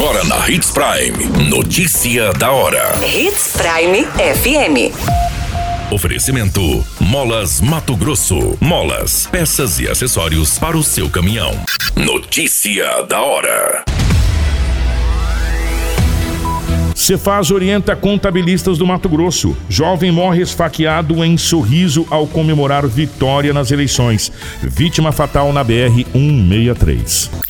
Agora na Hits Prime. Notícia da hora. Hits Prime FM. Oferecimento: Molas Mato Grosso. Molas, peças e acessórios para o seu caminhão. Notícia da hora. Cefaz orienta contabilistas do Mato Grosso. Jovem morre esfaqueado em sorriso ao comemorar vitória nas eleições. Vítima fatal na BR 163.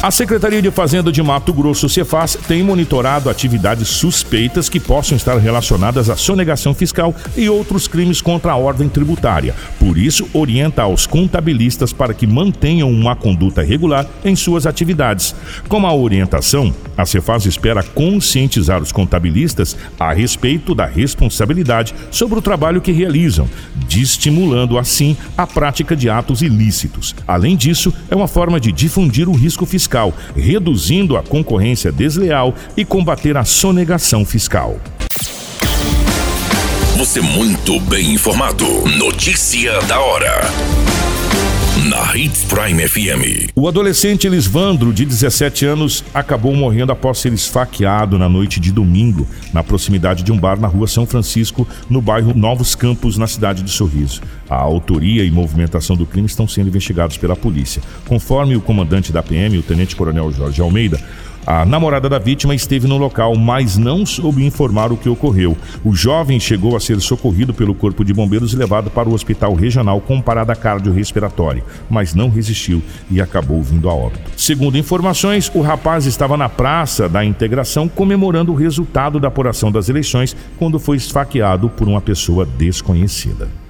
A Secretaria de Fazenda de Mato Grosso, Cefaz, tem monitorado atividades suspeitas que possam estar relacionadas à sonegação fiscal e outros crimes contra a ordem tributária. Por isso, orienta aos contabilistas para que mantenham uma conduta regular em suas atividades. Com a orientação, a Cefaz espera conscientizar os contabilistas a respeito da responsabilidade sobre o trabalho que realizam, desestimulando assim a prática de atos ilícitos. Além disso, é uma forma de difundir o risco fiscal fiscal, reduzindo a concorrência desleal e combater a sonegação fiscal. Você muito bem informado. Notícia da hora na Hits Prime FM. O adolescente Elisvandro, de 17 anos, acabou morrendo após ser esfaqueado na noite de domingo, na proximidade de um bar na rua São Francisco, no bairro Novos Campos, na cidade de Sorriso. A autoria e movimentação do crime estão sendo investigados pela polícia. Conforme o comandante da PM, o tenente-coronel Jorge Almeida, a namorada da vítima esteve no local, mas não soube informar o que ocorreu. O jovem chegou a ser socorrido pelo Corpo de Bombeiros e levado para o Hospital Regional com parada cardiorrespiratória, mas não resistiu e acabou vindo a óbito. Segundo informações, o rapaz estava na Praça da Integração comemorando o resultado da apuração das eleições quando foi esfaqueado por uma pessoa desconhecida.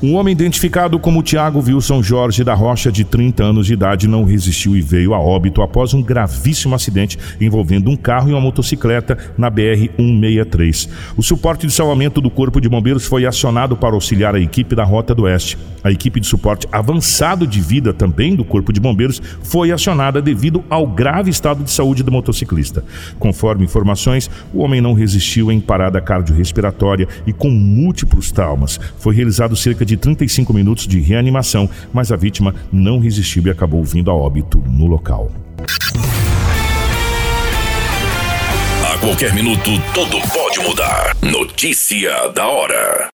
Um homem identificado como Tiago Wilson Jorge da Rocha, de 30 anos de idade, não resistiu e veio a óbito após um gravíssimo acidente envolvendo um carro e uma motocicleta na BR-163. O suporte de salvamento do Corpo de Bombeiros foi acionado para auxiliar a equipe da Rota do Oeste. A equipe de suporte avançado de vida também do Corpo de Bombeiros foi acionada devido ao grave estado de saúde do motociclista. Conforme informações, o homem não resistiu em parada cardiorrespiratória e com múltiplos traumas. Foi realizado cerca de 35 minutos de reanimação, mas a vítima não resistiu e acabou vindo a óbito no local. A qualquer minuto, tudo pode mudar. Notícia da hora.